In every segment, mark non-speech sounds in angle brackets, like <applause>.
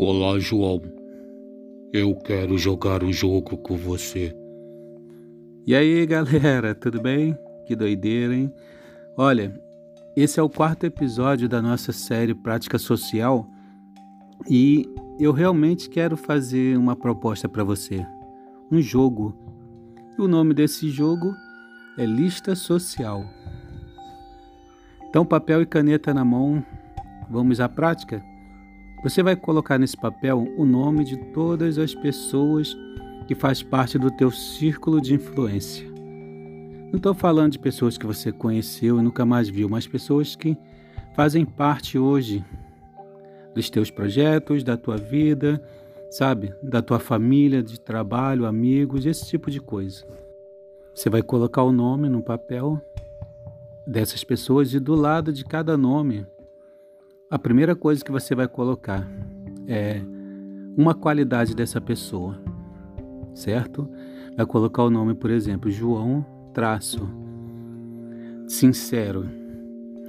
Olá, João. Eu quero jogar um jogo com você. E aí, galera, <laughs> tudo bem? Que doideira, hein? Olha, esse é o quarto episódio da nossa série Prática Social e eu realmente quero fazer uma proposta para você. Um jogo. E o nome desse jogo é Lista Social. Então, papel e caneta na mão, vamos à prática? Você vai colocar nesse papel o nome de todas as pessoas que faz parte do teu círculo de influência. Não estou falando de pessoas que você conheceu e nunca mais viu, mas pessoas que fazem parte hoje dos teus projetos, da tua vida, sabe? Da tua família, de trabalho, amigos, esse tipo de coisa. Você vai colocar o nome no papel dessas pessoas e do lado de cada nome a primeira coisa que você vai colocar é uma qualidade dessa pessoa, certo? Vai colocar o nome, por exemplo, João traço sincero.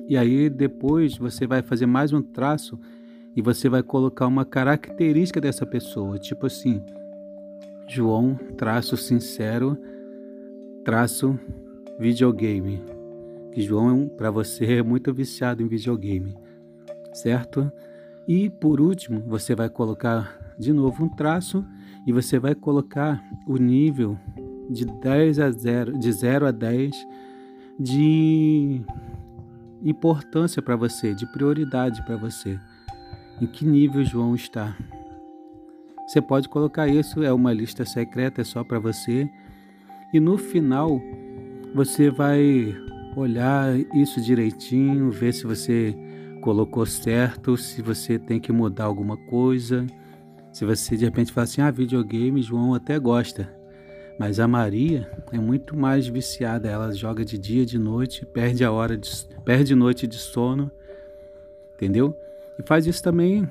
E aí depois você vai fazer mais um traço e você vai colocar uma característica dessa pessoa, tipo assim, João traço sincero traço videogame. Que João para você é muito viciado em videogame certo? E por último, você vai colocar de novo um traço e você vai colocar o nível de 10 a 0, de 0 a 10 de importância para você, de prioridade para você. Em que nível João está? Você pode colocar isso, é uma lista secreta, é só para você. E no final, você vai olhar isso direitinho, ver se você colocou certo, se você tem que mudar alguma coisa. Se você de repente fala assim, ah, videogame, João até gosta. Mas a Maria é muito mais viciada, ela joga de dia, de noite, perde a hora, de, perde noite de sono, entendeu? E faz isso também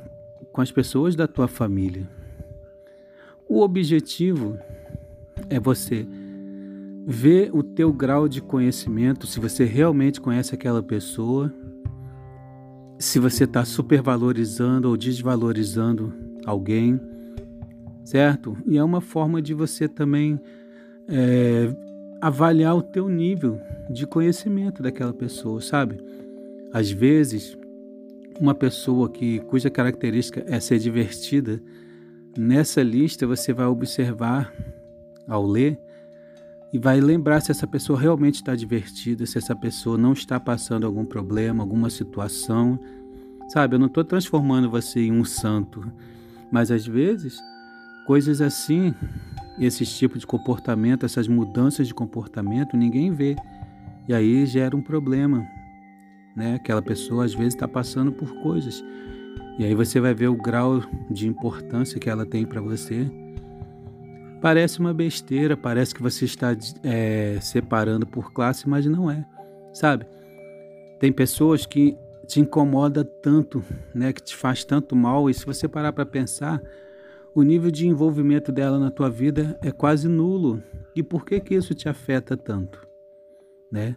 com as pessoas da tua família. O objetivo é você ver o teu grau de conhecimento, se você realmente conhece aquela pessoa, se você está supervalorizando ou desvalorizando alguém, certo? E é uma forma de você também é, avaliar o teu nível de conhecimento daquela pessoa, sabe? Às vezes, uma pessoa que cuja característica é ser divertida, nessa lista você vai observar ao ler e vai lembrar se essa pessoa realmente está divertida, se essa pessoa não está passando algum problema, alguma situação. Sabe, eu não estou transformando você em um santo, mas às vezes coisas assim, esses tipos de comportamento, essas mudanças de comportamento, ninguém vê. E aí gera um problema. Né? Aquela pessoa às vezes está passando por coisas. E aí você vai ver o grau de importância que ela tem para você Parece uma besteira, parece que você está é, separando por classe, mas não é, sabe? Tem pessoas que te incomoda tanto, né, que te faz tanto mal, e se você parar para pensar, o nível de envolvimento dela na tua vida é quase nulo. E por que que isso te afeta tanto, né?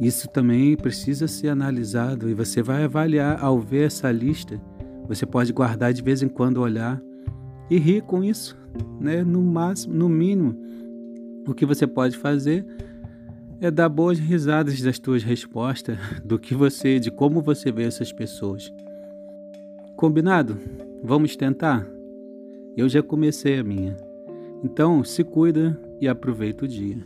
Isso também precisa ser analisado e você vai avaliar ao ver essa lista. Você pode guardar de vez em quando olhar e rir com isso, né? No máximo, no mínimo, o que você pode fazer é dar boas risadas das tuas respostas, <laughs> do que você, de como você vê essas pessoas. Combinado? Vamos tentar? Eu já comecei a minha. Então, se cuida e aproveita o dia.